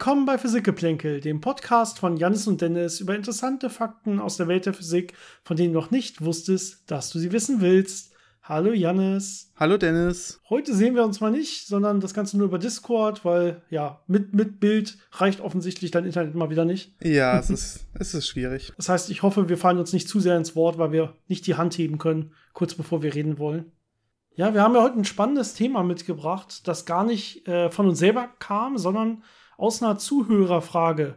Willkommen bei Physikgeplänkel, dem Podcast von Janis und Dennis über interessante Fakten aus der Welt der Physik, von denen du noch nicht wusstest, dass du sie wissen willst. Hallo Janis. Hallo Dennis. Heute sehen wir uns mal nicht, sondern das Ganze nur über Discord, weil ja, mit, mit Bild reicht offensichtlich dein Internet mal wieder nicht. Ja, es ist, es ist schwierig. Das heißt, ich hoffe, wir fallen uns nicht zu sehr ins Wort, weil wir nicht die Hand heben können, kurz bevor wir reden wollen. Ja, wir haben ja heute ein spannendes Thema mitgebracht, das gar nicht äh, von uns selber kam, sondern aus einer Zuhörerfrage.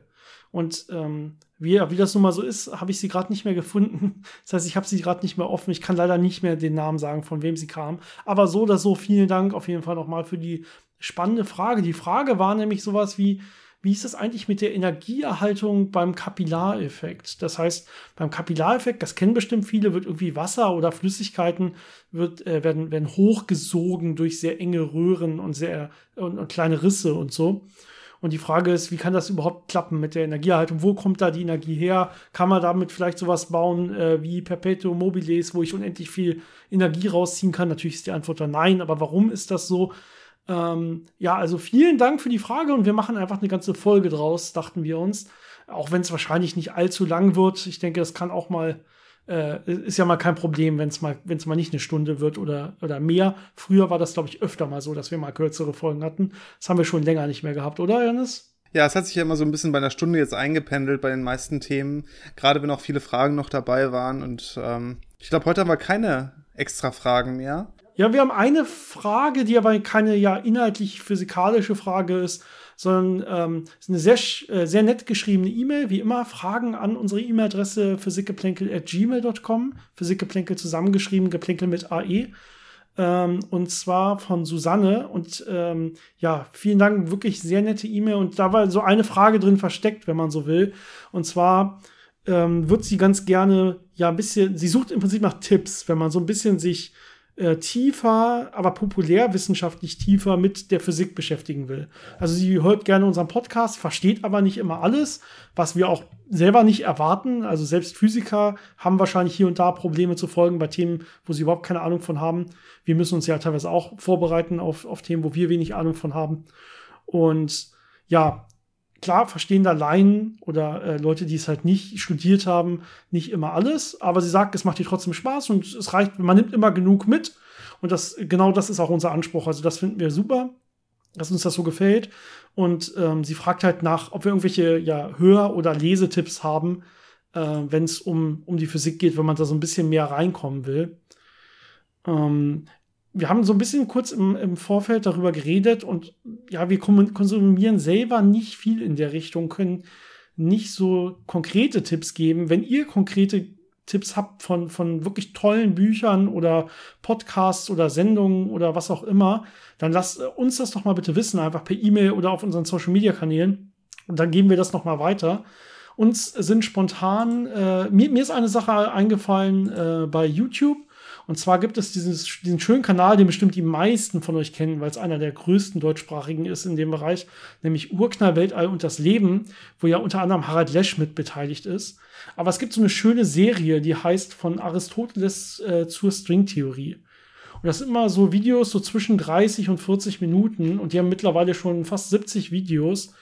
Und ähm, wie, wie das nun mal so ist, habe ich sie gerade nicht mehr gefunden. Das heißt, ich habe sie gerade nicht mehr offen. Ich kann leider nicht mehr den Namen sagen, von wem sie kam. Aber so oder so, vielen Dank auf jeden Fall nochmal für die spannende Frage. Die Frage war nämlich sowas wie, wie ist es eigentlich mit der Energieerhaltung beim Kapillareffekt? Das heißt, beim Kapillareffekt, das kennen bestimmt viele, wird irgendwie Wasser oder Flüssigkeiten wird, äh, werden, werden hochgesogen durch sehr enge Röhren und sehr und, und kleine Risse und so. Und die Frage ist, wie kann das überhaupt klappen mit der Energieerhaltung? Wo kommt da die Energie her? Kann man damit vielleicht sowas bauen äh, wie Perpetuum mobiles, wo ich unendlich viel Energie rausziehen kann? Natürlich ist die Antwort dann nein, aber warum ist das so? Ähm, ja, also vielen Dank für die Frage und wir machen einfach eine ganze Folge draus, dachten wir uns. Auch wenn es wahrscheinlich nicht allzu lang wird. Ich denke, es kann auch mal äh, ist ja mal kein Problem, wenn es mal, wenn's mal nicht eine Stunde wird oder, oder mehr. Früher war das, glaube ich, öfter mal so, dass wir mal kürzere Folgen hatten. Das haben wir schon länger nicht mehr gehabt, oder, Janis? Ja, es hat sich ja immer so ein bisschen bei einer Stunde jetzt eingependelt bei den meisten Themen, gerade wenn auch viele Fragen noch dabei waren. Und ähm, ich glaube, heute haben wir keine extra Fragen mehr. Ja, wir haben eine Frage, die aber keine ja inhaltlich physikalische Frage ist, sondern ähm, ist eine sehr, äh, sehr nett geschriebene E-Mail. Wie immer, Fragen an unsere E-Mail-Adresse physikgeplänkel.gmail.com. Physikgeplänkel zusammengeschrieben, geplänkel mit AE. Ähm, und zwar von Susanne. Und ähm, ja, vielen Dank, wirklich sehr nette E-Mail. Und da war so eine Frage drin versteckt, wenn man so will. Und zwar ähm, wird sie ganz gerne, ja, ein bisschen, sie sucht im Prinzip nach Tipps, wenn man so ein bisschen sich äh, tiefer, aber populärwissenschaftlich tiefer mit der Physik beschäftigen will. Also sie hört gerne unseren Podcast, versteht aber nicht immer alles, was wir auch selber nicht erwarten. Also selbst Physiker haben wahrscheinlich hier und da Probleme zu folgen bei Themen, wo sie überhaupt keine Ahnung von haben. Wir müssen uns ja teilweise auch vorbereiten auf, auf Themen, wo wir wenig Ahnung von haben. Und ja, klar verstehen da Laien oder äh, Leute, die es halt nicht studiert haben, nicht immer alles, aber sie sagt, es macht ihr trotzdem Spaß und es reicht, man nimmt immer genug mit. Und das, genau das ist auch unser Anspruch. Also das finden wir super, dass uns das so gefällt. Und ähm, sie fragt halt nach, ob wir irgendwelche ja, Hör- oder Lesetipps haben, äh, wenn es um, um die Physik geht, wenn man da so ein bisschen mehr reinkommen will. Ähm, wir haben so ein bisschen kurz im, im Vorfeld darüber geredet und ja, wir konsumieren selber nicht viel in der Richtung, können nicht so konkrete Tipps geben. Wenn ihr konkrete Tipps habt von, von wirklich tollen Büchern oder Podcasts oder Sendungen oder was auch immer, dann lasst uns das doch mal bitte wissen, einfach per E-Mail oder auf unseren Social Media Kanälen. Und dann geben wir das noch mal weiter. Uns sind spontan, äh, mir, mir ist eine Sache eingefallen äh, bei YouTube. Und zwar gibt es dieses, diesen schönen Kanal, den bestimmt die meisten von euch kennen, weil es einer der größten deutschsprachigen ist in dem Bereich, nämlich Urknall, Weltall und das Leben, wo ja unter anderem Harald Lesch mit beteiligt ist. Aber es gibt so eine schöne Serie, die heißt von Aristoteles äh, zur Stringtheorie. Und das sind immer so Videos so zwischen 30 und 40 Minuten und die haben mittlerweile schon fast 70 Videos,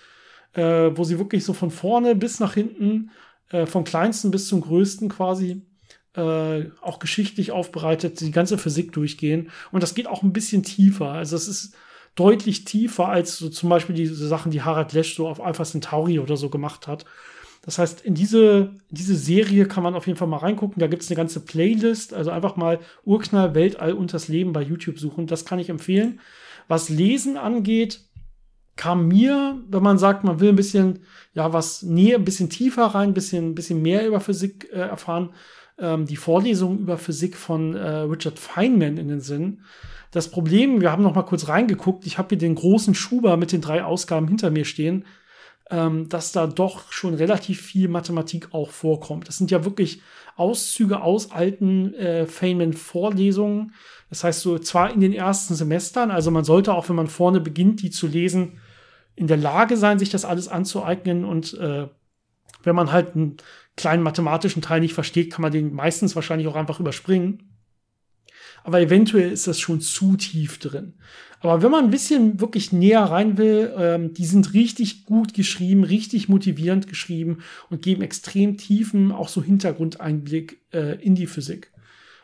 äh, wo sie wirklich so von vorne bis nach hinten, äh, vom kleinsten bis zum größten quasi äh, auch geschichtlich aufbereitet, die ganze Physik durchgehen. Und das geht auch ein bisschen tiefer. Also es ist deutlich tiefer als so zum Beispiel diese Sachen, die Harald Lesch so auf Alpha Centauri oder so gemacht hat. Das heißt, in diese, in diese Serie kann man auf jeden Fall mal reingucken. Da gibt es eine ganze Playlist. Also einfach mal Urknall, Weltall und das Leben bei YouTube suchen. Das kann ich empfehlen. Was Lesen angeht, kam mir, wenn man sagt, man will ein bisschen, ja, was näher, ein bisschen tiefer rein, ein bisschen, ein bisschen mehr über Physik äh, erfahren, ähm, die Vorlesung über Physik von äh, Richard Feynman in den Sinn. Das Problem, wir haben noch mal kurz reingeguckt, ich habe hier den großen Schuber mit den drei Ausgaben hinter mir stehen, ähm, dass da doch schon relativ viel Mathematik auch vorkommt. Das sind ja wirklich Auszüge aus alten äh, Feynman-Vorlesungen. Das heißt so zwar in den ersten Semestern, also man sollte auch, wenn man vorne beginnt, die zu lesen, in der Lage sein, sich das alles anzueignen und äh, wenn man halt einen kleinen mathematischen Teil nicht versteht, kann man den meistens wahrscheinlich auch einfach überspringen. aber eventuell ist das schon zu tief drin. Aber wenn man ein bisschen wirklich näher rein will, ähm, die sind richtig gut geschrieben, richtig motivierend geschrieben und geben extrem tiefen, auch so Hintergrundeinblick äh, in die Physik.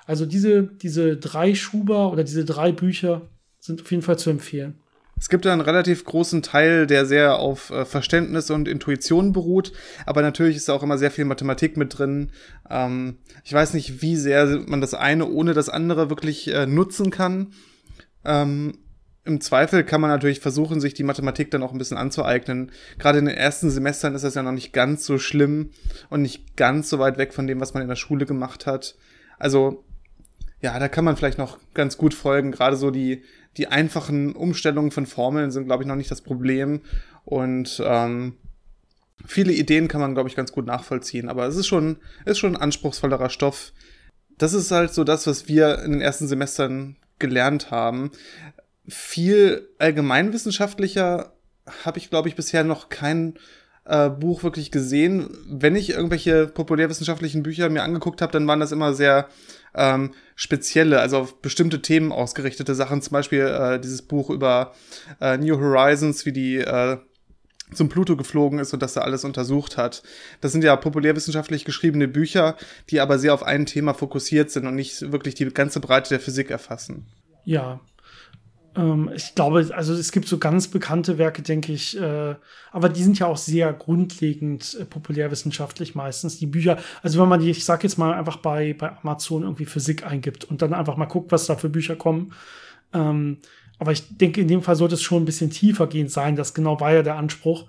Also diese, diese drei Schuber oder diese drei Bücher sind auf jeden Fall zu empfehlen. Es gibt einen relativ großen Teil, der sehr auf äh, Verständnis und Intuition beruht, aber natürlich ist da auch immer sehr viel Mathematik mit drin. Ähm, ich weiß nicht, wie sehr man das eine ohne das andere wirklich äh, nutzen kann. Ähm, im Zweifel kann man natürlich versuchen, sich die Mathematik dann auch ein bisschen anzueignen. Gerade in den ersten Semestern ist das ja noch nicht ganz so schlimm und nicht ganz so weit weg von dem, was man in der Schule gemacht hat. Also, ja, da kann man vielleicht noch ganz gut folgen. Gerade so die, die einfachen Umstellungen von Formeln sind, glaube ich, noch nicht das Problem. Und ähm, viele Ideen kann man, glaube ich, ganz gut nachvollziehen. Aber es ist schon, ist schon ein anspruchsvollerer Stoff. Das ist halt so das, was wir in den ersten Semestern gelernt haben viel allgemeinwissenschaftlicher habe ich, glaube ich, bisher noch kein äh, Buch wirklich gesehen. Wenn ich irgendwelche populärwissenschaftlichen Bücher mir angeguckt habe, dann waren das immer sehr ähm, spezielle, also auf bestimmte Themen ausgerichtete Sachen. Zum Beispiel äh, dieses Buch über äh, New Horizons, wie die äh, zum Pluto geflogen ist und das er alles untersucht hat. Das sind ja populärwissenschaftlich geschriebene Bücher, die aber sehr auf ein Thema fokussiert sind und nicht wirklich die ganze Breite der Physik erfassen. Ja, ähm, ich glaube, also es gibt so ganz bekannte Werke, denke ich, äh, aber die sind ja auch sehr grundlegend äh, populärwissenschaftlich meistens, die Bücher. Also wenn man die, ich sag jetzt mal, einfach bei, bei Amazon irgendwie Physik eingibt und dann einfach mal guckt, was da für Bücher kommen. Ähm, aber ich denke, in dem Fall sollte es schon ein bisschen tiefer gehen sein. Das genau war ja der Anspruch.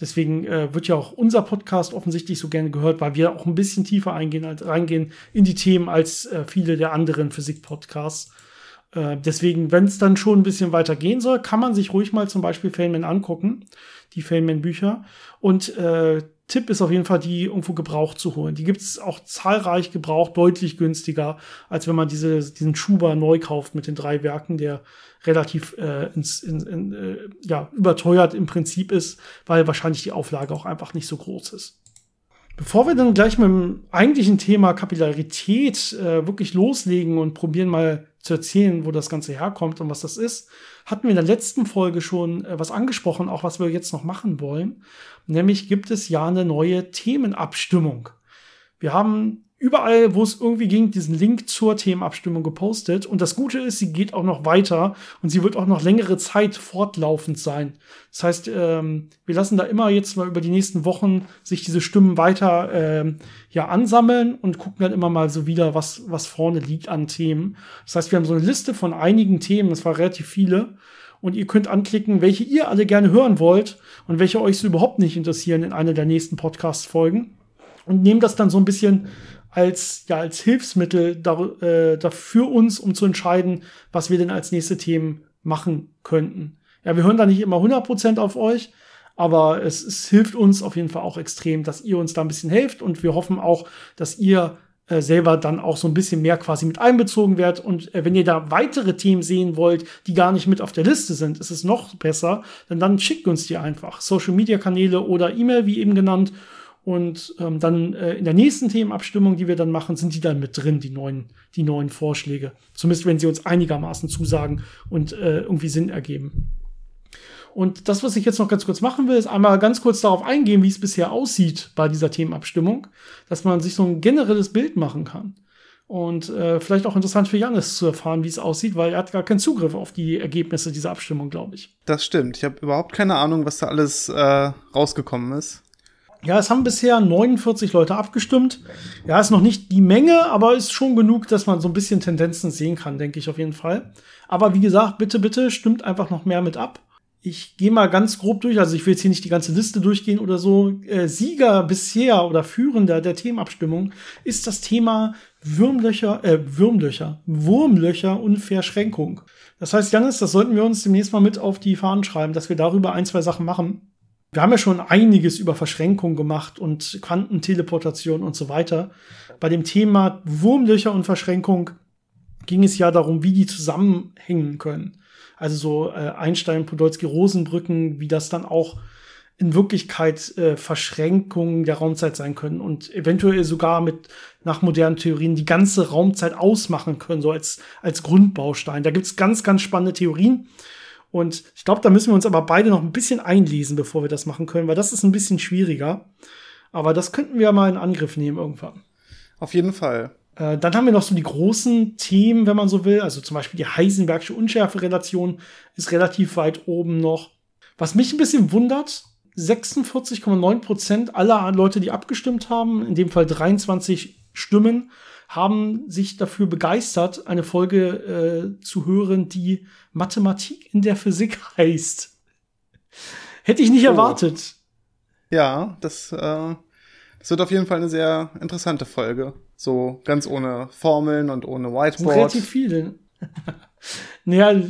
Deswegen äh, wird ja auch unser Podcast offensichtlich so gerne gehört, weil wir auch ein bisschen tiefer eingehen, reingehen in die Themen als äh, viele der anderen Physik-Podcasts. Äh, deswegen, wenn es dann schon ein bisschen weiter gehen soll, kann man sich ruhig mal zum Beispiel Feynman angucken, die Feynman-Bücher. Und äh, Tipp ist auf jeden Fall, die irgendwo gebraucht zu holen. Die gibt es auch zahlreich gebraucht, deutlich günstiger, als wenn man diese, diesen Schuber neu kauft mit den drei Werken, der relativ äh, ins, in, in, äh, ja, überteuert im Prinzip ist, weil wahrscheinlich die Auflage auch einfach nicht so groß ist. Bevor wir dann gleich mit dem eigentlichen Thema Kapillarität äh, wirklich loslegen und probieren mal zu erzählen, wo das Ganze herkommt und was das ist, hatten wir in der letzten Folge schon äh, was angesprochen, auch was wir jetzt noch machen wollen. Nämlich gibt es ja eine neue Themenabstimmung. Wir haben überall, wo es irgendwie ging, diesen Link zur Themenabstimmung gepostet. Und das Gute ist, sie geht auch noch weiter und sie wird auch noch längere Zeit fortlaufend sein. Das heißt, ähm, wir lassen da immer jetzt mal über die nächsten Wochen sich diese Stimmen weiter ähm, ja ansammeln und gucken dann immer mal so wieder, was, was vorne liegt an Themen. Das heißt, wir haben so eine Liste von einigen Themen, das war relativ viele. Und ihr könnt anklicken, welche ihr alle gerne hören wollt und welche euch so überhaupt nicht interessieren in einer der nächsten Podcast-Folgen. Und nehmt das dann so ein bisschen als, ja, als Hilfsmittel da, äh, dafür uns, um zu entscheiden, was wir denn als nächste Themen machen könnten. Ja, wir hören da nicht immer 100% auf euch, aber es, es hilft uns auf jeden Fall auch extrem, dass ihr uns da ein bisschen helft und wir hoffen auch, dass ihr äh, selber dann auch so ein bisschen mehr quasi mit einbezogen werdet. Und äh, wenn ihr da weitere Themen sehen wollt, die gar nicht mit auf der Liste sind, ist es noch besser, denn dann schickt uns die einfach. Social Media Kanäle oder E-Mail, wie eben genannt. Und ähm, dann äh, in der nächsten Themenabstimmung, die wir dann machen, sind die dann mit drin, die neuen, die neuen Vorschläge. Zumindest wenn sie uns einigermaßen zusagen und äh, irgendwie Sinn ergeben. Und das, was ich jetzt noch ganz kurz machen will, ist einmal ganz kurz darauf eingehen, wie es bisher aussieht bei dieser Themenabstimmung, dass man sich so ein generelles Bild machen kann. Und äh, vielleicht auch interessant für Janis zu erfahren, wie es aussieht, weil er hat gar keinen Zugriff auf die Ergebnisse dieser Abstimmung, glaube ich. Das stimmt. Ich habe überhaupt keine Ahnung, was da alles äh, rausgekommen ist. Ja, es haben bisher 49 Leute abgestimmt. Ja, ist noch nicht die Menge, aber ist schon genug, dass man so ein bisschen Tendenzen sehen kann, denke ich auf jeden Fall. Aber wie gesagt, bitte, bitte stimmt einfach noch mehr mit ab. Ich gehe mal ganz grob durch, also ich will jetzt hier nicht die ganze Liste durchgehen oder so. Äh, Sieger bisher oder Führender der Themenabstimmung ist das Thema Würmlöcher, äh, Würmlöcher, Wurmlöcher und Verschränkung. Das heißt, Janis, das sollten wir uns demnächst mal mit auf die Fahnen schreiben, dass wir darüber ein, zwei Sachen machen. Wir haben ja schon einiges über Verschränkung gemacht und Quantenteleportation und so weiter. Bei dem Thema Wurmlöcher und Verschränkung ging es ja darum, wie die zusammenhängen können. Also so äh, Einstein, Podolsky, Rosenbrücken, wie das dann auch in Wirklichkeit äh, Verschränkungen der Raumzeit sein können und eventuell sogar mit nach modernen Theorien die ganze Raumzeit ausmachen können, so als, als Grundbaustein. Da gibt's ganz, ganz spannende Theorien. Und ich glaube, da müssen wir uns aber beide noch ein bisschen einlesen, bevor wir das machen können, weil das ist ein bisschen schwieriger. Aber das könnten wir mal in Angriff nehmen irgendwann. Auf jeden Fall. Äh, dann haben wir noch so die großen Themen, wenn man so will. Also zum Beispiel die Heisenbergsche Unschärferelation ist relativ weit oben noch. Was mich ein bisschen wundert, 46,9 Prozent aller Leute, die abgestimmt haben, in dem Fall 23 Stimmen, haben sich dafür begeistert, eine Folge äh, zu hören, die Mathematik in der Physik heißt. Hätte ich nicht oh. erwartet. Ja, das, äh, das wird auf jeden Fall eine sehr interessante Folge. So ganz ohne Formeln und ohne Whiteboard. Relativ viele. naja,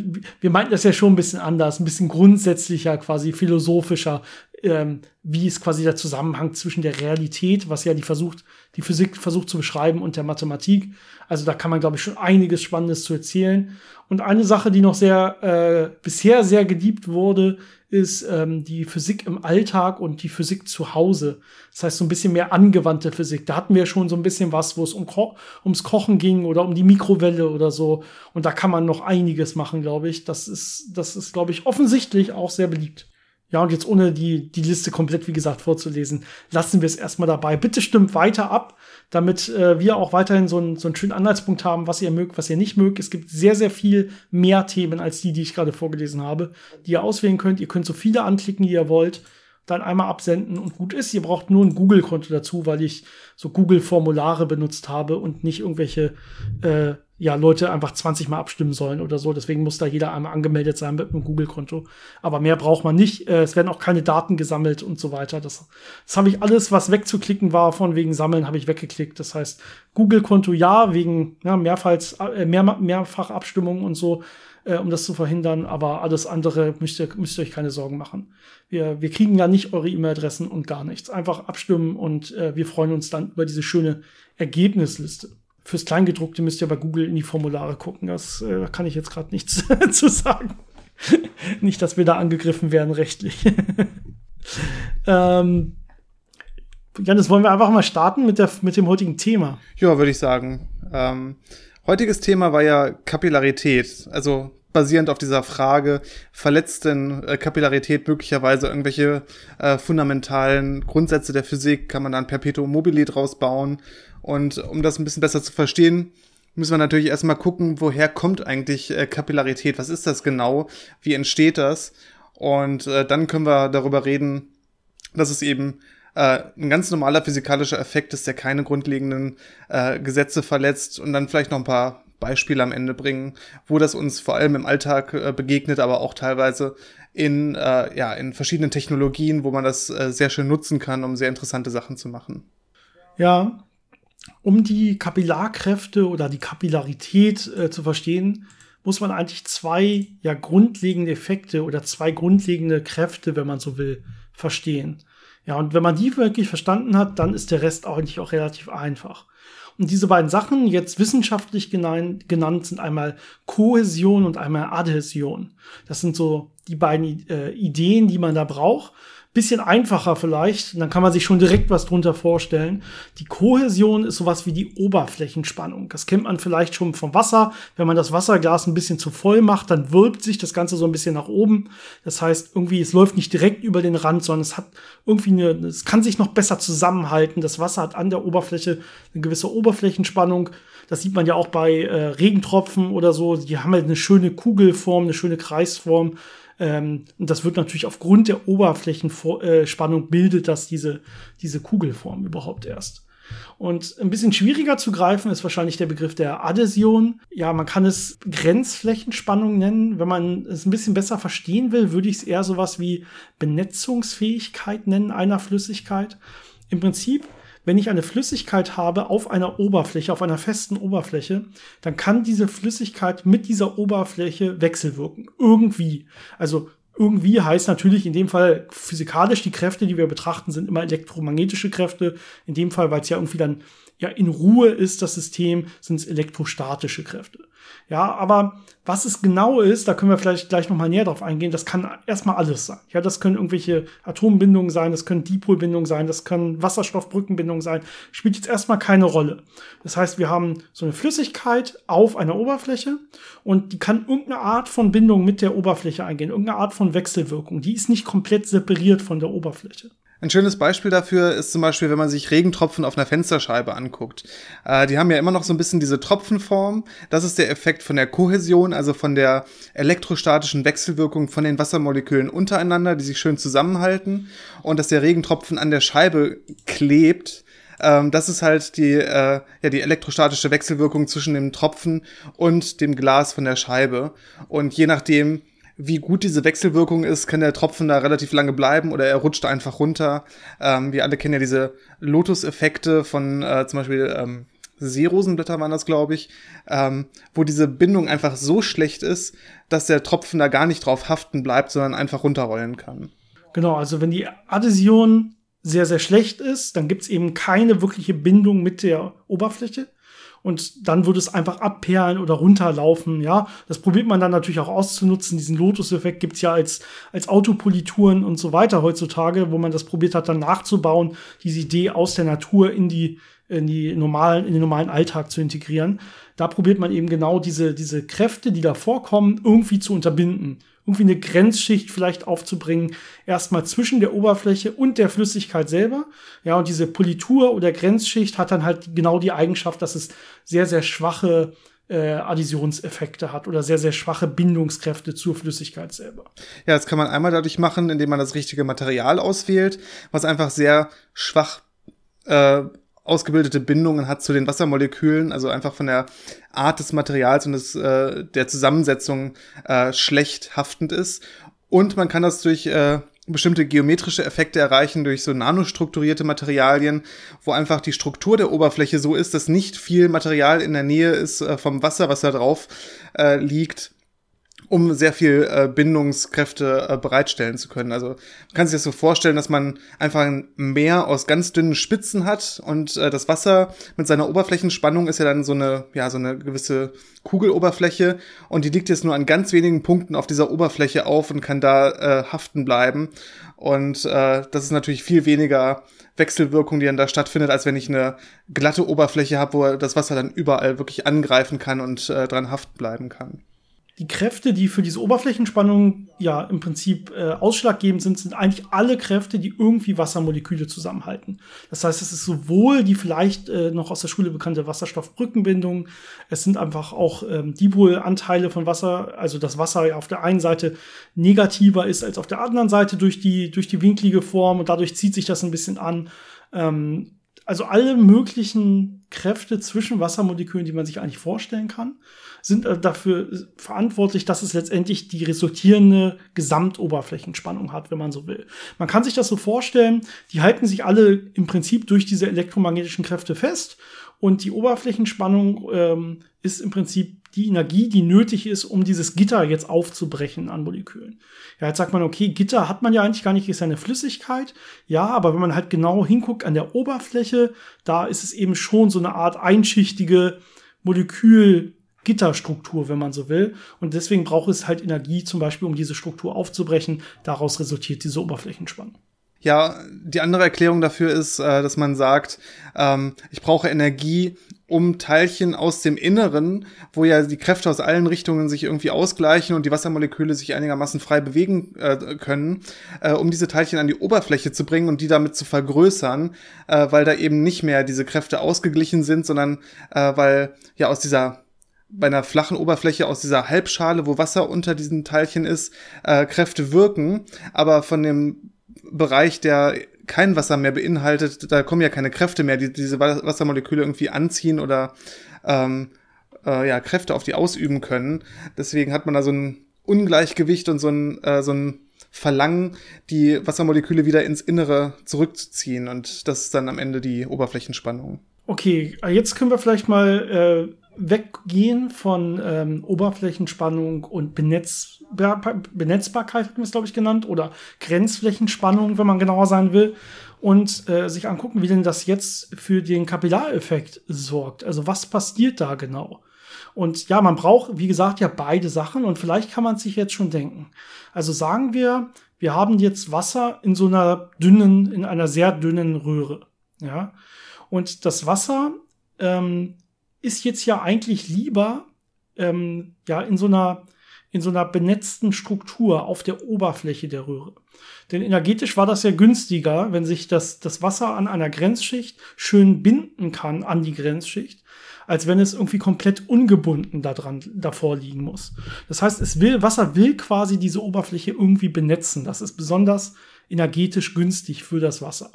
wir meinten das ja schon ein bisschen anders, ein bisschen grundsätzlicher, quasi philosophischer ähm, wie ist quasi der Zusammenhang zwischen der Realität, was ja die versucht, die Physik versucht zu beschreiben, und der Mathematik. Also da kann man, glaube ich, schon einiges Spannendes zu erzählen. Und eine Sache, die noch sehr äh, bisher sehr geliebt wurde, ist ähm, die Physik im Alltag und die Physik zu Hause. Das heißt, so ein bisschen mehr angewandte Physik. Da hatten wir schon so ein bisschen was, wo es um Ko ums Kochen ging oder um die Mikrowelle oder so. Und da kann man noch einiges machen, glaube ich. Das ist, das ist, glaube ich, offensichtlich auch sehr beliebt. Ja, und jetzt ohne die, die Liste komplett, wie gesagt, vorzulesen, lassen wir es erstmal dabei. Bitte stimmt weiter ab, damit äh, wir auch weiterhin so, ein, so einen schönen Anhaltspunkt haben, was ihr mögt, was ihr nicht mögt. Es gibt sehr, sehr viel mehr Themen als die, die ich gerade vorgelesen habe, die ihr auswählen könnt. Ihr könnt so viele anklicken, die ihr wollt, dann einmal absenden und gut ist. Ihr braucht nur ein Google-Konto dazu, weil ich so Google-Formulare benutzt habe und nicht irgendwelche äh, ja, Leute einfach 20 Mal abstimmen sollen oder so. Deswegen muss da jeder einmal angemeldet sein mit einem Google-Konto. Aber mehr braucht man nicht. Äh, es werden auch keine Daten gesammelt und so weiter. Das, das habe ich alles, was wegzuklicken war, von wegen Sammeln, habe ich weggeklickt. Das heißt, Google-Konto ja, wegen ja, Mehrfalls, äh, mehr, Mehrfachabstimmungen und so, äh, um das zu verhindern. Aber alles andere müsst ihr, müsst ihr euch keine Sorgen machen. Wir, wir kriegen ja nicht eure E-Mail-Adressen und gar nichts. Einfach abstimmen und äh, wir freuen uns dann über diese schöne Ergebnisliste. Fürs Kleingedruckte müsst ihr bei Google in die Formulare gucken. Das äh, kann ich jetzt gerade nichts zu sagen. Nicht, dass wir da angegriffen werden rechtlich. ähm, Janis, wollen wir einfach mal starten mit, der, mit dem heutigen Thema? Ja, würde ich sagen. Ähm, heutiges Thema war ja Kapillarität. Also basierend auf dieser Frage, verletzt denn äh, Kapillarität möglicherweise irgendwelche äh, fundamentalen Grundsätze der Physik? Kann man dann Perpetuum mobile draus bauen? Und um das ein bisschen besser zu verstehen, müssen wir natürlich erstmal gucken, woher kommt eigentlich äh, Kapillarität? Was ist das genau? Wie entsteht das? Und äh, dann können wir darüber reden, dass es eben äh, ein ganz normaler physikalischer Effekt ist, der keine grundlegenden äh, Gesetze verletzt und dann vielleicht noch ein paar Beispiele am Ende bringen, wo das uns vor allem im Alltag äh, begegnet, aber auch teilweise in, äh, ja, in verschiedenen Technologien, wo man das äh, sehr schön nutzen kann, um sehr interessante Sachen zu machen. Ja, um die Kapillarkräfte oder die Kapillarität äh, zu verstehen, muss man eigentlich zwei ja grundlegende Effekte oder zwei grundlegende Kräfte, wenn man so will, verstehen. Ja, und wenn man die wirklich verstanden hat, dann ist der Rest eigentlich auch relativ einfach. Und diese beiden Sachen, jetzt wissenschaftlich genannt, sind einmal Kohäsion und einmal Adhäsion. Das sind so die beiden äh, Ideen, die man da braucht bisschen einfacher vielleicht. Dann kann man sich schon direkt was drunter vorstellen. Die Kohäsion ist sowas wie die Oberflächenspannung. Das kennt man vielleicht schon vom Wasser. Wenn man das Wasserglas ein bisschen zu voll macht, dann wölbt sich das Ganze so ein bisschen nach oben. Das heißt, irgendwie, es läuft nicht direkt über den Rand, sondern es hat irgendwie eine, es kann sich noch besser zusammenhalten. Das Wasser hat an der Oberfläche eine gewisse Oberflächenspannung. Das sieht man ja auch bei äh, Regentropfen oder so. Die haben halt eine schöne Kugelform, eine schöne Kreisform. Ähm, und das wird natürlich aufgrund der Oberflächenspannung äh, bildet das diese, diese Kugelform überhaupt erst. Und ein bisschen schwieriger zu greifen ist wahrscheinlich der Begriff der Adhäsion. Ja, man kann es Grenzflächenspannung nennen. Wenn man es ein bisschen besser verstehen will, würde ich es eher sowas wie Benetzungsfähigkeit nennen einer Flüssigkeit. Im Prinzip wenn ich eine Flüssigkeit habe auf einer Oberfläche, auf einer festen Oberfläche, dann kann diese Flüssigkeit mit dieser Oberfläche wechselwirken. Irgendwie. Also irgendwie heißt natürlich in dem Fall physikalisch, die Kräfte, die wir betrachten, sind immer elektromagnetische Kräfte. In dem Fall, weil es ja irgendwie dann ja in Ruhe ist, das System, sind es elektrostatische Kräfte. Ja, aber was es genau ist, da können wir vielleicht gleich nochmal näher drauf eingehen, das kann erstmal alles sein. Ja, das können irgendwelche Atombindungen sein, das können Dipolbindungen sein, das können Wasserstoffbrückenbindungen sein. Spielt jetzt erstmal keine Rolle. Das heißt, wir haben so eine Flüssigkeit auf einer Oberfläche und die kann irgendeine Art von Bindung mit der Oberfläche eingehen, irgendeine Art von Wechselwirkung. Die ist nicht komplett separiert von der Oberfläche. Ein schönes Beispiel dafür ist zum Beispiel, wenn man sich Regentropfen auf einer Fensterscheibe anguckt. Äh, die haben ja immer noch so ein bisschen diese Tropfenform. Das ist der Effekt von der Kohäsion, also von der elektrostatischen Wechselwirkung von den Wassermolekülen untereinander, die sich schön zusammenhalten. Und dass der Regentropfen an der Scheibe klebt, ähm, das ist halt die, äh, ja, die elektrostatische Wechselwirkung zwischen dem Tropfen und dem Glas von der Scheibe. Und je nachdem, wie gut diese Wechselwirkung ist, kann der Tropfen da relativ lange bleiben oder er rutscht einfach runter. Ähm, wir alle kennen ja diese Lotus-Effekte von äh, zum Beispiel ähm, Seerosenblätter waren das, glaube ich, ähm, wo diese Bindung einfach so schlecht ist, dass der Tropfen da gar nicht drauf haften bleibt, sondern einfach runterrollen kann. Genau, also wenn die Adhäsion sehr, sehr schlecht ist, dann gibt's eben keine wirkliche Bindung mit der Oberfläche und dann würde es einfach abperlen oder runterlaufen, ja. Das probiert man dann natürlich auch auszunutzen. Diesen Lotus-Effekt gibt's ja als, als Autopolituren und so weiter heutzutage, wo man das probiert hat, dann nachzubauen, diese Idee aus der Natur in die, in die normalen, in den normalen Alltag zu integrieren. Da probiert man eben genau diese, diese Kräfte, die da vorkommen, irgendwie zu unterbinden irgendwie eine Grenzschicht vielleicht aufzubringen, erstmal zwischen der Oberfläche und der Flüssigkeit selber. Ja, und diese Politur oder Grenzschicht hat dann halt genau die Eigenschaft, dass es sehr, sehr schwache äh, Additionseffekte hat oder sehr, sehr schwache Bindungskräfte zur Flüssigkeit selber. Ja, das kann man einmal dadurch machen, indem man das richtige Material auswählt, was einfach sehr schwach äh, ausgebildete Bindungen hat zu den Wassermolekülen, also einfach von der Art des Materials und des, äh, der Zusammensetzung äh, schlecht haftend ist. Und man kann das durch äh, bestimmte geometrische Effekte erreichen durch so nanostrukturierte Materialien, wo einfach die Struktur der Oberfläche so ist, dass nicht viel Material in der Nähe ist äh, vom Wasser, was da drauf äh, liegt um sehr viel äh, Bindungskräfte äh, bereitstellen zu können. Also man kann sich das so vorstellen, dass man einfach ein Meer aus ganz dünnen Spitzen hat und äh, das Wasser mit seiner Oberflächenspannung ist ja dann so eine, ja, so eine gewisse Kugeloberfläche und die liegt jetzt nur an ganz wenigen Punkten auf dieser Oberfläche auf und kann da äh, haften bleiben. Und äh, das ist natürlich viel weniger Wechselwirkung, die dann da stattfindet, als wenn ich eine glatte Oberfläche habe, wo das Wasser dann überall wirklich angreifen kann und äh, dran haften bleiben kann die Kräfte, die für diese Oberflächenspannung ja im Prinzip äh, ausschlaggebend sind, sind eigentlich alle Kräfte, die irgendwie Wassermoleküle zusammenhalten. Das heißt, es ist sowohl die vielleicht äh, noch aus der Schule bekannte Wasserstoffbrückenbindung, es sind einfach auch ähm, Dipolanteile von Wasser, also das Wasser ja auf der einen Seite negativer ist als auf der anderen Seite durch die, durch die winklige Form und dadurch zieht sich das ein bisschen an. Ähm, also alle möglichen Kräfte zwischen Wassermolekülen, die man sich eigentlich vorstellen kann sind äh, dafür verantwortlich, dass es letztendlich die resultierende Gesamtoberflächenspannung hat, wenn man so will. Man kann sich das so vorstellen, die halten sich alle im Prinzip durch diese elektromagnetischen Kräfte fest und die Oberflächenspannung ähm, ist im Prinzip die Energie, die nötig ist, um dieses Gitter jetzt aufzubrechen an Molekülen. Ja, jetzt sagt man, okay, Gitter hat man ja eigentlich gar nicht, ist ja eine Flüssigkeit. Ja, aber wenn man halt genau hinguckt an der Oberfläche, da ist es eben schon so eine Art einschichtige Molekül, Gitterstruktur, wenn man so will. Und deswegen braucht es halt Energie, zum Beispiel, um diese Struktur aufzubrechen. Daraus resultiert diese Oberflächenspannung. Ja, die andere Erklärung dafür ist, äh, dass man sagt, ähm, ich brauche Energie, um Teilchen aus dem Inneren, wo ja die Kräfte aus allen Richtungen sich irgendwie ausgleichen und die Wassermoleküle sich einigermaßen frei bewegen äh, können, äh, um diese Teilchen an die Oberfläche zu bringen und die damit zu vergrößern, äh, weil da eben nicht mehr diese Kräfte ausgeglichen sind, sondern äh, weil ja aus dieser bei einer flachen Oberfläche aus dieser Halbschale, wo Wasser unter diesen Teilchen ist, äh, Kräfte wirken, aber von dem Bereich, der kein Wasser mehr beinhaltet, da kommen ja keine Kräfte mehr, die diese Wassermoleküle irgendwie anziehen oder ähm, äh, ja, Kräfte auf die ausüben können. Deswegen hat man da so ein Ungleichgewicht und so ein, äh, so ein Verlangen, die Wassermoleküle wieder ins Innere zurückzuziehen. Und das ist dann am Ende die Oberflächenspannung. Okay, jetzt können wir vielleicht mal äh, weggehen von ähm, Oberflächenspannung und Benetzbar Benetzbarkeit, hatten wir es, glaube ich, genannt, oder Grenzflächenspannung, wenn man genauer sein will, und äh, sich angucken, wie denn das jetzt für den Kapillareffekt sorgt. Also was passiert da genau? Und ja, man braucht, wie gesagt, ja beide Sachen und vielleicht kann man sich jetzt schon denken. Also sagen wir, wir haben jetzt Wasser in so einer dünnen, in einer sehr dünnen Röhre. Ja. Und das Wasser ähm, ist jetzt ja eigentlich lieber ähm, ja in so einer in so einer benetzten Struktur auf der Oberfläche der Röhre. Denn energetisch war das ja günstiger, wenn sich das, das Wasser an einer Grenzschicht schön binden kann an die Grenzschicht, als wenn es irgendwie komplett ungebunden daran, davor liegen muss. Das heißt, es will, Wasser will quasi diese Oberfläche irgendwie benetzen. Das ist besonders energetisch günstig für das Wasser.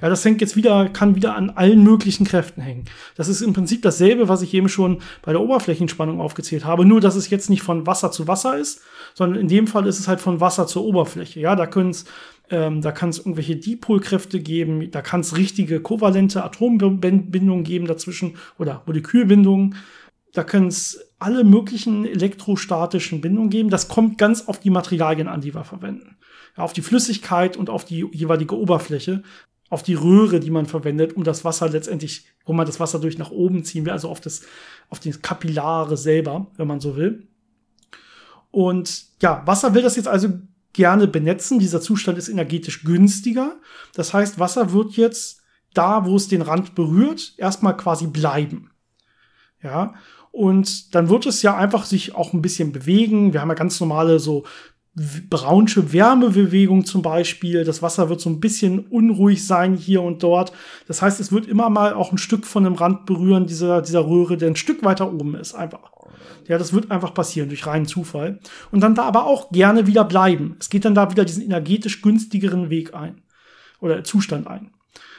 Ja, das hängt jetzt wieder, kann wieder an allen möglichen Kräften hängen. Das ist im Prinzip dasselbe, was ich eben schon bei der Oberflächenspannung aufgezählt habe, nur dass es jetzt nicht von Wasser zu Wasser ist, sondern in dem Fall ist es halt von Wasser zur Oberfläche. Ja, da können es ähm, da kann es irgendwelche Dipolkräfte geben, da kann es richtige kovalente Atombindungen geben dazwischen oder Molekülbindungen. Da können es alle möglichen elektrostatischen Bindungen geben. Das kommt ganz auf die Materialien an, die wir verwenden. Ja, auf die Flüssigkeit und auf die jeweilige Oberfläche auf die Röhre, die man verwendet, um das Wasser letztendlich, wo man das Wasser durch nach oben ziehen will, also auf das, auf die Kapillare selber, wenn man so will. Und ja, Wasser will das jetzt also gerne benetzen. Dieser Zustand ist energetisch günstiger. Das heißt, Wasser wird jetzt da, wo es den Rand berührt, erstmal quasi bleiben. Ja, und dann wird es ja einfach sich auch ein bisschen bewegen. Wir haben ja ganz normale so braunsche Wärmebewegung zum Beispiel. Das Wasser wird so ein bisschen unruhig sein hier und dort. Das heißt, es wird immer mal auch ein Stück von dem Rand berühren dieser, dieser Röhre, der ein Stück weiter oben ist, einfach. Ja, das wird einfach passieren durch reinen Zufall. Und dann da aber auch gerne wieder bleiben. Es geht dann da wieder diesen energetisch günstigeren Weg ein. Oder Zustand ein.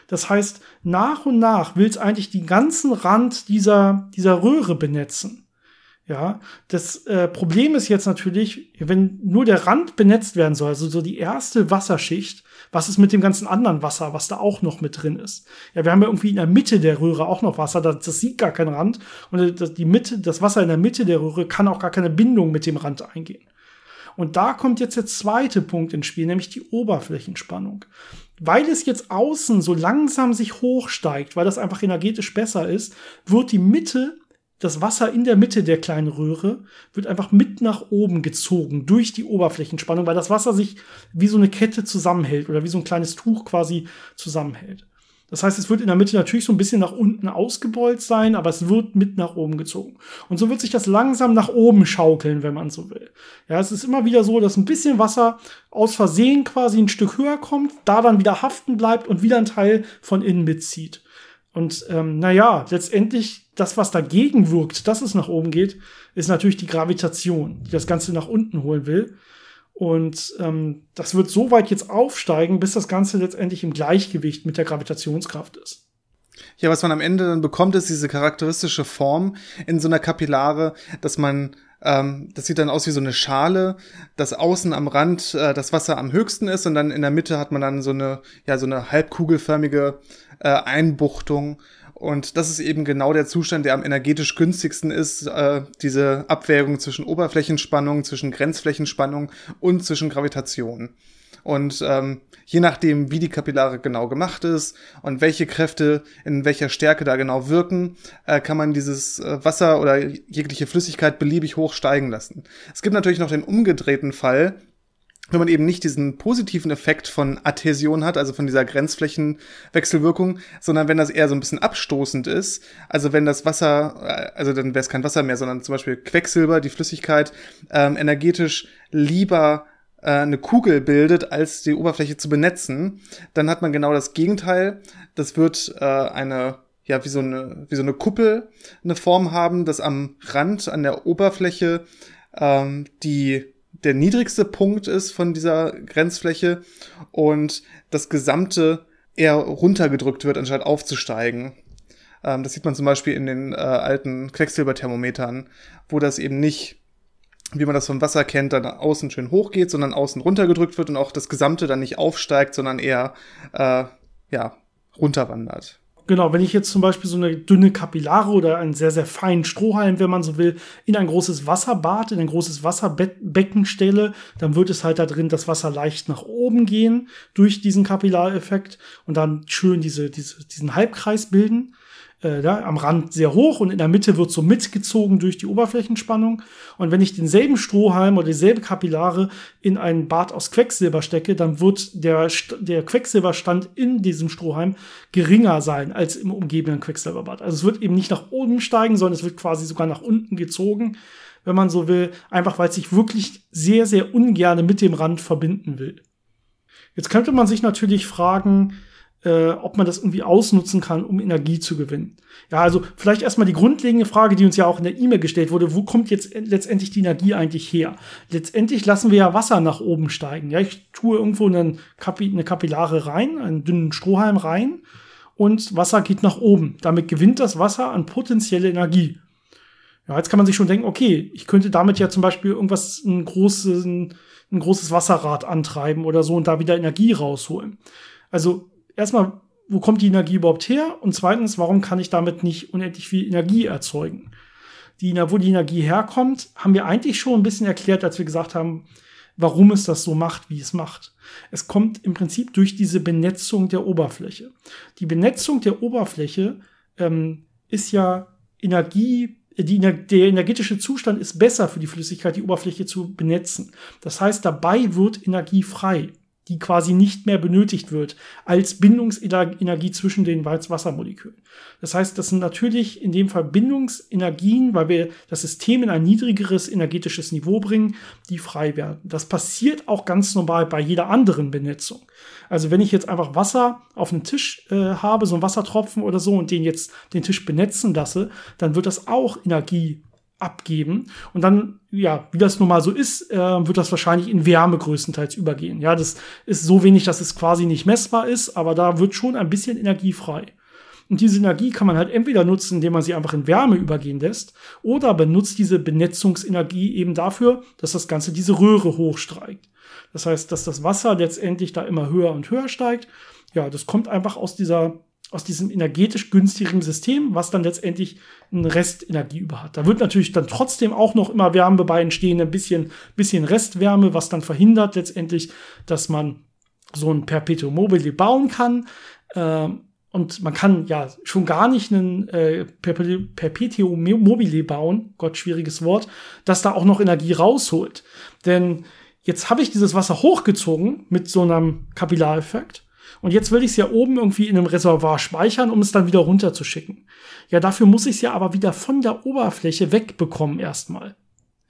Das heißt, nach und nach will es eigentlich den ganzen Rand dieser, dieser Röhre benetzen. Ja, das äh, Problem ist jetzt natürlich, wenn nur der Rand benetzt werden soll, also so die erste Wasserschicht, was ist mit dem ganzen anderen Wasser, was da auch noch mit drin ist? Ja, wir haben ja irgendwie in der Mitte der Röhre auch noch Wasser, das, das sieht gar keinen Rand und das, die Mitte, das Wasser in der Mitte der Röhre kann auch gar keine Bindung mit dem Rand eingehen. Und da kommt jetzt der zweite Punkt ins Spiel, nämlich die Oberflächenspannung. Weil es jetzt außen so langsam sich hochsteigt, weil das einfach energetisch besser ist, wird die Mitte das Wasser in der Mitte der kleinen Röhre wird einfach mit nach oben gezogen durch die Oberflächenspannung, weil das Wasser sich wie so eine Kette zusammenhält oder wie so ein kleines Tuch quasi zusammenhält. Das heißt, es wird in der Mitte natürlich so ein bisschen nach unten ausgebeult sein, aber es wird mit nach oben gezogen. Und so wird sich das langsam nach oben schaukeln, wenn man so will. Ja, es ist immer wieder so, dass ein bisschen Wasser aus Versehen quasi ein Stück höher kommt, da dann wieder haften bleibt und wieder ein Teil von innen mitzieht. Und ähm, naja, letztendlich das, was dagegen wirkt, dass es nach oben geht, ist natürlich die Gravitation, die das Ganze nach unten holen will. Und ähm, das wird so weit jetzt aufsteigen, bis das Ganze letztendlich im Gleichgewicht mit der Gravitationskraft ist. Ja, was man am Ende dann bekommt, ist diese charakteristische Form in so einer Kapillare, dass man ähm, das sieht dann aus wie so eine Schale, dass außen am Rand äh, das Wasser am höchsten ist und dann in der Mitte hat man dann so eine, ja, so eine halbkugelförmige äh, Einbuchtung. Und das ist eben genau der Zustand, der am energetisch günstigsten ist, äh, diese Abwägung zwischen Oberflächenspannung, zwischen Grenzflächenspannung und zwischen Gravitation. Und ähm, je nachdem, wie die Kapillare genau gemacht ist und welche Kräfte in welcher Stärke da genau wirken, äh, kann man dieses äh, Wasser oder jegliche Flüssigkeit beliebig hoch steigen lassen. Es gibt natürlich noch den umgedrehten Fall, wenn man eben nicht diesen positiven Effekt von Adhäsion hat, also von dieser Grenzflächenwechselwirkung, sondern wenn das eher so ein bisschen abstoßend ist, also wenn das Wasser, äh, also dann wäre es kein Wasser mehr, sondern zum Beispiel Quecksilber, die Flüssigkeit, ähm, energetisch lieber äh, eine Kugel bildet, als die Oberfläche zu benetzen, dann hat man genau das Gegenteil. Das wird äh, eine ja, wie so eine, wie so eine Kuppel eine Form haben, dass am Rand, an der Oberfläche ähm, die der niedrigste Punkt ist von dieser Grenzfläche und das gesamte eher runtergedrückt wird, anstatt aufzusteigen. Ähm, das sieht man zum Beispiel in den äh, alten Quecksilberthermometern, wo das eben nicht wie man das vom Wasser kennt, dann außen schön hoch geht, sondern außen runtergedrückt wird und auch das Gesamte dann nicht aufsteigt, sondern eher äh, ja runterwandert. Genau, wenn ich jetzt zum Beispiel so eine dünne Kapillare oder einen sehr, sehr feinen Strohhalm, wenn man so will, in ein großes Wasserbad, in ein großes Wasserbecken stelle, dann wird es halt da drin das Wasser leicht nach oben gehen durch diesen Kapillareffekt und dann schön diese, diese, diesen Halbkreis bilden. Äh, da, am Rand sehr hoch und in der Mitte wird so mitgezogen durch die Oberflächenspannung. Und wenn ich denselben Strohhalm oder dieselbe Kapillare in ein Bad aus Quecksilber stecke, dann wird der, der Quecksilberstand in diesem Strohhalm geringer sein als im umgebenden Quecksilberbad. Also es wird eben nicht nach oben steigen, sondern es wird quasi sogar nach unten gezogen, wenn man so will, einfach weil es sich wirklich sehr, sehr ungerne mit dem Rand verbinden will. Jetzt könnte man sich natürlich fragen, äh, ob man das irgendwie ausnutzen kann, um Energie zu gewinnen. Ja, also vielleicht erstmal die grundlegende Frage, die uns ja auch in der E-Mail gestellt wurde, wo kommt jetzt letztendlich die Energie eigentlich her? Letztendlich lassen wir ja Wasser nach oben steigen. Ja, ich tue irgendwo einen Kapi eine Kapillare rein, einen dünnen Strohhalm rein und Wasser geht nach oben. Damit gewinnt das Wasser an potenzielle Energie. Ja, jetzt kann man sich schon denken, okay, ich könnte damit ja zum Beispiel irgendwas, ein großes, ein, ein großes Wasserrad antreiben oder so und da wieder Energie rausholen. Also erstmal, wo kommt die Energie überhaupt her? Und zweitens, warum kann ich damit nicht unendlich viel Energie erzeugen? Die, wo die Energie herkommt, haben wir eigentlich schon ein bisschen erklärt, als wir gesagt haben, warum es das so macht, wie es macht. Es kommt im Prinzip durch diese Benetzung der Oberfläche. Die Benetzung der Oberfläche ähm, ist ja Energie, die, der energetische Zustand ist besser für die Flüssigkeit, die Oberfläche zu benetzen. Das heißt, dabei wird Energie frei die quasi nicht mehr benötigt wird als Bindungsenergie zwischen den Wassermolekülen. Das heißt, das sind natürlich in dem Fall Bindungsenergien, weil wir das System in ein niedrigeres energetisches Niveau bringen, die frei werden. Das passiert auch ganz normal bei jeder anderen Benetzung. Also wenn ich jetzt einfach Wasser auf einem Tisch äh, habe, so ein Wassertropfen oder so, und den jetzt den Tisch benetzen lasse, dann wird das auch Energie abgeben. Und dann, ja, wie das nun mal so ist, äh, wird das wahrscheinlich in Wärme größtenteils übergehen. Ja, das ist so wenig, dass es quasi nicht messbar ist, aber da wird schon ein bisschen Energie frei. Und diese Energie kann man halt entweder nutzen, indem man sie einfach in Wärme übergehen lässt, oder benutzt diese Benetzungsenergie eben dafür, dass das Ganze diese Röhre hochsteigt. Das heißt, dass das Wasser letztendlich da immer höher und höher steigt. Ja, das kommt einfach aus dieser aus diesem energetisch günstigen System, was dann letztendlich einen Restenergie über hat. Da wird natürlich dann trotzdem auch noch immer Wärme bei entstehen, ein bisschen, bisschen Restwärme, was dann verhindert letztendlich, dass man so ein Perpetuum mobile bauen kann. Ähm, und man kann ja schon gar nicht einen äh, Perpetuum mobile bauen, Gott, schwieriges Wort, das da auch noch Energie rausholt. Denn jetzt habe ich dieses Wasser hochgezogen mit so einem Kapillareffekt und jetzt will ich es ja oben irgendwie in einem Reservoir speichern, um es dann wieder runterzuschicken. Ja, dafür muss ich es ja aber wieder von der Oberfläche wegbekommen erstmal.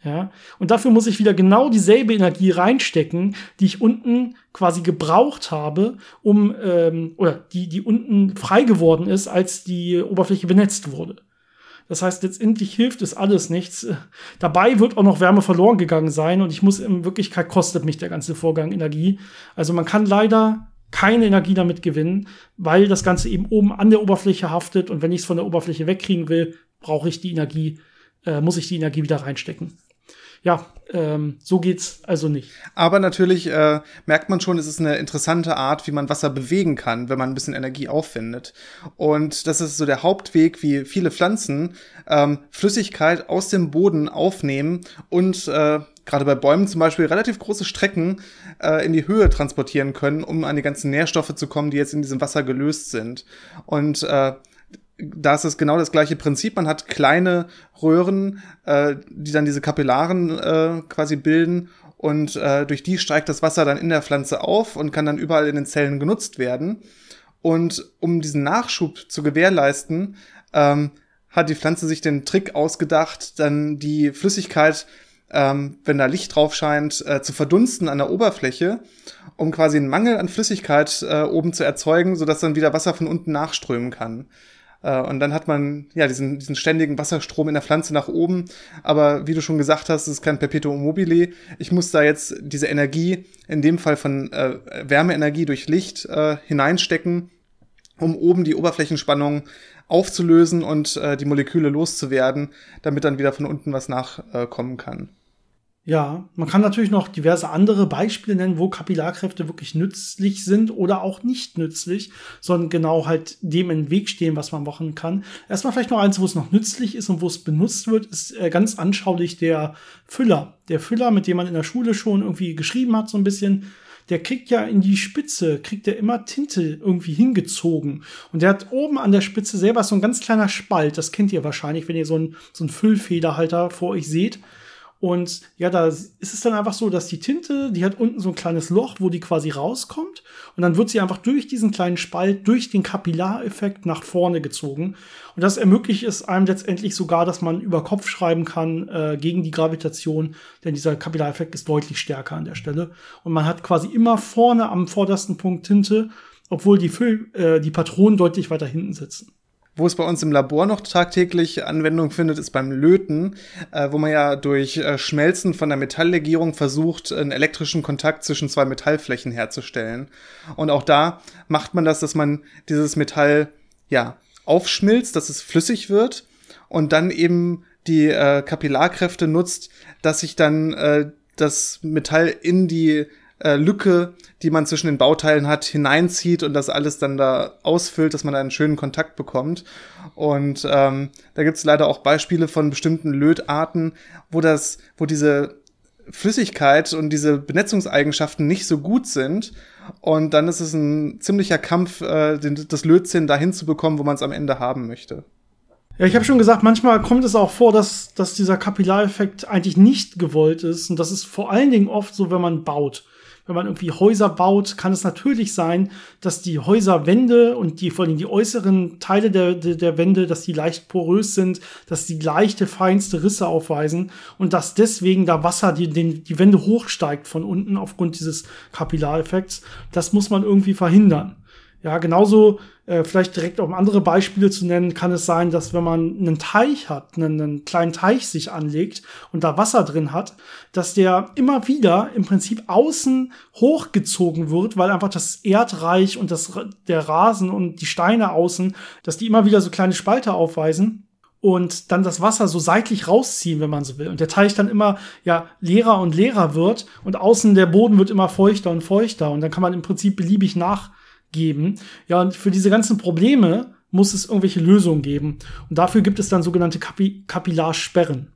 Ja, und dafür muss ich wieder genau dieselbe Energie reinstecken, die ich unten quasi gebraucht habe, um ähm, oder die die unten frei geworden ist, als die Oberfläche benetzt wurde. Das heißt, letztendlich hilft es alles nichts. Dabei wird auch noch Wärme verloren gegangen sein und ich muss in Wirklichkeit kostet mich der ganze Vorgang Energie. Also man kann leider keine Energie damit gewinnen, weil das Ganze eben oben an der Oberfläche haftet und wenn ich es von der Oberfläche wegkriegen will, brauche ich die Energie, äh, muss ich die Energie wieder reinstecken. Ja, ähm, so geht's also nicht. Aber natürlich äh, merkt man schon, es ist eine interessante Art, wie man Wasser bewegen kann, wenn man ein bisschen Energie auffindet. Und das ist so der Hauptweg, wie viele Pflanzen ähm, Flüssigkeit aus dem Boden aufnehmen und äh, gerade bei Bäumen zum Beispiel relativ große Strecken äh, in die Höhe transportieren können, um an die ganzen Nährstoffe zu kommen, die jetzt in diesem Wasser gelöst sind. Und äh, da ist es genau das gleiche Prinzip. Man hat kleine Röhren, äh, die dann diese Kapillaren äh, quasi bilden und äh, durch die steigt das Wasser dann in der Pflanze auf und kann dann überall in den Zellen genutzt werden. Und um diesen Nachschub zu gewährleisten, ähm, hat die Pflanze sich den Trick ausgedacht, dann die Flüssigkeit ähm, wenn da Licht drauf scheint, äh, zu verdunsten an der Oberfläche, um quasi einen Mangel an Flüssigkeit äh, oben zu erzeugen, sodass dann wieder Wasser von unten nachströmen kann. Äh, und dann hat man ja diesen, diesen ständigen Wasserstrom in der Pflanze nach oben. Aber wie du schon gesagt hast, es ist kein Perpetuum mobile. Ich muss da jetzt diese Energie, in dem Fall von äh, Wärmeenergie durch Licht, äh, hineinstecken, um oben die Oberflächenspannung aufzulösen und äh, die Moleküle loszuwerden, damit dann wieder von unten was nachkommen kann. Ja, man kann natürlich noch diverse andere Beispiele nennen, wo Kapillarkräfte wirklich nützlich sind oder auch nicht nützlich, sondern genau halt dem im Weg stehen, was man machen kann. Erstmal vielleicht noch eins, wo es noch nützlich ist und wo es benutzt wird, ist äh, ganz anschaulich der Füller. Der Füller, mit dem man in der Schule schon irgendwie geschrieben hat, so ein bisschen der kriegt ja in die Spitze, kriegt er immer Tinte irgendwie hingezogen. Und der hat oben an der Spitze selber so ein ganz kleiner Spalt. Das kennt ihr wahrscheinlich, wenn ihr so einen so einen Füllfederhalter vor euch seht. Und ja, da ist es dann einfach so, dass die Tinte, die hat unten so ein kleines Loch, wo die quasi rauskommt. Und dann wird sie einfach durch diesen kleinen Spalt, durch den Kapillareffekt nach vorne gezogen. Und das ermöglicht es einem letztendlich sogar, dass man über Kopf schreiben kann äh, gegen die Gravitation, denn dieser Kapillareffekt ist deutlich stärker an der Stelle. Und man hat quasi immer vorne am vordersten Punkt Tinte, obwohl die, Füll äh, die Patronen deutlich weiter hinten sitzen. Wo es bei uns im Labor noch tagtäglich Anwendung findet, ist beim Löten, äh, wo man ja durch äh, Schmelzen von der Metalllegierung versucht, einen elektrischen Kontakt zwischen zwei Metallflächen herzustellen. Und auch da macht man das, dass man dieses Metall ja aufschmilzt, dass es flüssig wird und dann eben die äh, Kapillarkräfte nutzt, dass sich dann äh, das Metall in die äh, Lücke, die man zwischen den Bauteilen hat, hineinzieht und das alles dann da ausfüllt, dass man da einen schönen Kontakt bekommt. Und ähm, da gibt es leider auch Beispiele von bestimmten Lötarten, wo das, wo diese Flüssigkeit und diese Benetzungseigenschaften nicht so gut sind. Und dann ist es ein ziemlicher Kampf, äh, den, das Lötzinn dahin zu bekommen, wo man es am Ende haben möchte. Ja, ich habe schon gesagt, manchmal kommt es auch vor, dass, dass dieser Kapillareffekt eigentlich nicht gewollt ist. Und das ist vor allen Dingen oft so, wenn man baut wenn man irgendwie Häuser baut, kann es natürlich sein, dass die Häuserwände und die vor allem die äußeren Teile der, der, der Wände, dass die leicht porös sind, dass die leichte, feinste Risse aufweisen und dass deswegen da Wasser die, den, die Wände hochsteigt von unten aufgrund dieses Kapillareffekts. Das muss man irgendwie verhindern. Ja, genauso, äh, vielleicht direkt um andere Beispiele zu nennen, kann es sein, dass wenn man einen Teich hat, einen, einen kleinen Teich sich anlegt und da Wasser drin hat, dass der immer wieder im Prinzip außen hochgezogen wird, weil einfach das Erdreich und das, der Rasen und die Steine außen, dass die immer wieder so kleine Spalte aufweisen und dann das Wasser so seitlich rausziehen, wenn man so will. Und der Teich dann immer ja leerer und leerer wird und außen der Boden wird immer feuchter und feuchter und dann kann man im Prinzip beliebig nach geben. Ja, und für diese ganzen Probleme muss es irgendwelche Lösungen geben. Und dafür gibt es dann sogenannte Kapi Kapillarsperren.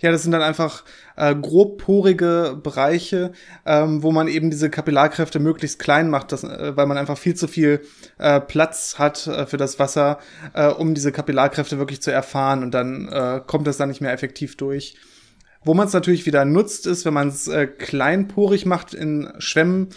Ja, das sind dann einfach äh, grobporige Bereiche, ähm, wo man eben diese Kapillarkräfte möglichst klein macht, das, äh, weil man einfach viel zu viel äh, Platz hat äh, für das Wasser, äh, um diese Kapillarkräfte wirklich zu erfahren und dann äh, kommt das dann nicht mehr effektiv durch. Wo man es natürlich wieder nutzt, ist, wenn man es äh, kleinporig macht in Schwämmen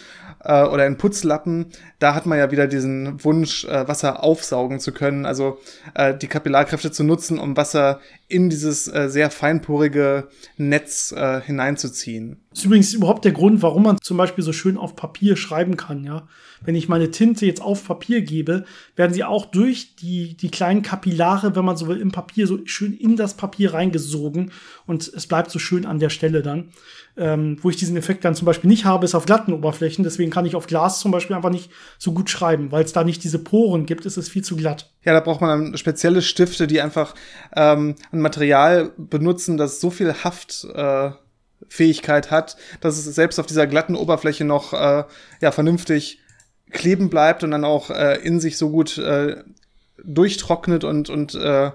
äh, oder in Putzlappen, da hat man ja wieder diesen Wunsch, äh, Wasser aufsaugen zu können, also äh, die Kapillarkräfte zu nutzen, um Wasser in dieses äh, sehr feinporige Netz äh, hineinzuziehen. Das ist übrigens überhaupt der Grund, warum man zum Beispiel so schön auf Papier schreiben kann, ja. Wenn ich meine Tinte jetzt auf Papier gebe, werden sie auch durch die, die kleinen Kapillare, wenn man so will, im Papier so schön in das Papier reingesogen und es bleibt so schön an der Stelle dann. Ähm, wo ich diesen Effekt dann zum Beispiel nicht habe, ist auf glatten Oberflächen. Deswegen kann ich auf Glas zum Beispiel einfach nicht so gut schreiben, weil es da nicht diese Poren gibt, ist es viel zu glatt. Ja, da braucht man dann spezielle Stifte, die einfach ähm, ein Material benutzen, das so viel Haftfähigkeit äh, hat, dass es selbst auf dieser glatten Oberfläche noch äh, ja vernünftig kleben bleibt und dann auch äh, in sich so gut äh, durchtrocknet und und äh,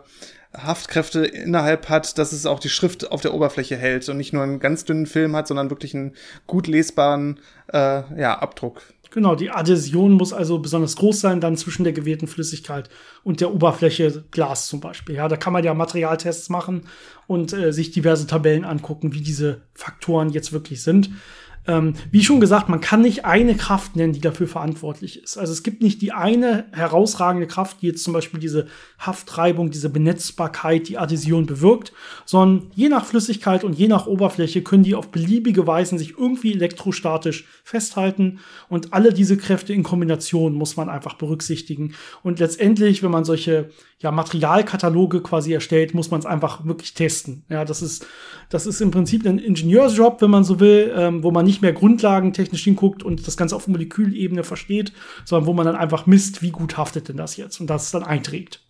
Haftkräfte innerhalb hat, dass es auch die Schrift auf der Oberfläche hält und nicht nur einen ganz dünnen Film hat, sondern wirklich einen gut lesbaren äh, ja, Abdruck. Genau, die Adhäsion muss also besonders groß sein, dann zwischen der gewählten Flüssigkeit und der Oberfläche Glas zum Beispiel. Ja, da kann man ja Materialtests machen und äh, sich diverse Tabellen angucken, wie diese Faktoren jetzt wirklich sind. Ähm, wie schon gesagt, man kann nicht eine Kraft nennen, die dafür verantwortlich ist. Also es gibt nicht die eine herausragende Kraft, die jetzt zum Beispiel diese Haftreibung, diese Benetzbarkeit, die Adhäsion bewirkt, sondern je nach Flüssigkeit und je nach Oberfläche können die auf beliebige Weisen sich irgendwie elektrostatisch festhalten und alle diese Kräfte in Kombination muss man einfach berücksichtigen. Und letztendlich, wenn man solche ja, Materialkataloge quasi erstellt, muss man es einfach wirklich testen. Ja, das ist, das ist im Prinzip ein Ingenieursjob, wenn man so will, ähm, wo man nicht mehr grundlagentechnisch hinguckt und das Ganze auf Molekülebene versteht, sondern wo man dann einfach misst, wie gut haftet denn das jetzt und das dann einträgt.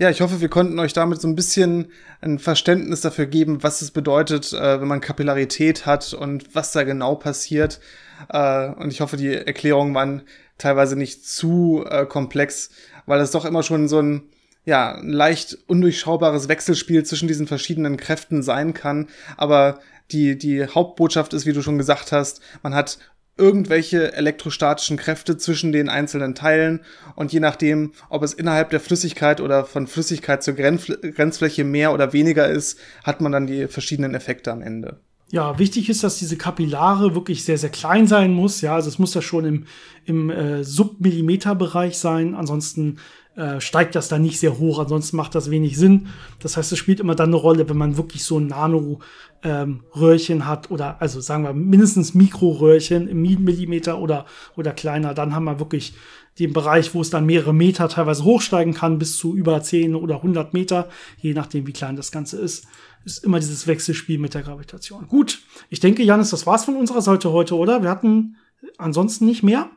Ja, ich hoffe, wir konnten euch damit so ein bisschen ein Verständnis dafür geben, was es bedeutet, äh, wenn man Kapillarität hat und was da genau passiert. Äh, und ich hoffe, die Erklärungen waren teilweise nicht zu äh, komplex, weil es doch immer schon so ein ja, ein leicht undurchschaubares Wechselspiel zwischen diesen verschiedenen Kräften sein kann. Aber die, die Hauptbotschaft ist, wie du schon gesagt hast, man hat irgendwelche elektrostatischen Kräfte zwischen den einzelnen Teilen und je nachdem, ob es innerhalb der Flüssigkeit oder von Flüssigkeit zur Grenzfläche mehr oder weniger ist, hat man dann die verschiedenen Effekte am Ende. Ja, wichtig ist, dass diese Kapillare wirklich sehr, sehr klein sein muss. Ja, also es muss ja schon im, im äh, Submillimeterbereich sein. Ansonsten äh, steigt das da nicht sehr hoch. Ansonsten macht das wenig Sinn. Das heißt, es spielt immer dann eine Rolle, wenn man wirklich so ein Nano-Röhrchen ähm, hat oder also sagen wir mindestens Mikroröhrchen im Millimeter oder, oder kleiner. Dann haben wir wirklich den Bereich, wo es dann mehrere Meter teilweise hochsteigen kann, bis zu über 10 oder 100 Meter, je nachdem, wie klein das Ganze ist ist immer dieses Wechselspiel mit der Gravitation. Gut, ich denke, Janis, das war's von unserer Seite heute, oder? Wir hatten ansonsten nicht mehr.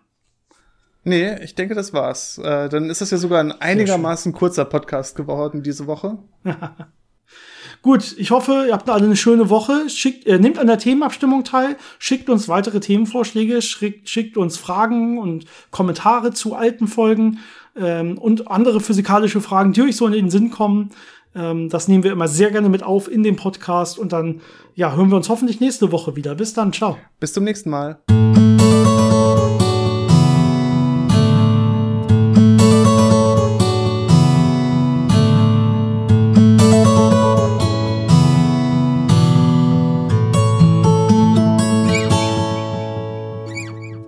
Nee, ich denke, das war's. Äh, dann ist das ja sogar ein einigermaßen kurzer Podcast geworden diese Woche. Gut, ich hoffe, ihr habt alle eine schöne Woche. Schickt, äh, nehmt an der Themenabstimmung teil, schickt uns weitere Themenvorschläge, schickt, schickt uns Fragen und Kommentare zu alten Folgen ähm, und andere physikalische Fragen, die euch so in den Sinn kommen. Ähm, das nehmen wir immer sehr gerne mit auf in dem Podcast und dann ja, hören wir uns hoffentlich nächste Woche wieder. Bis dann, ciao. Bis zum nächsten Mal.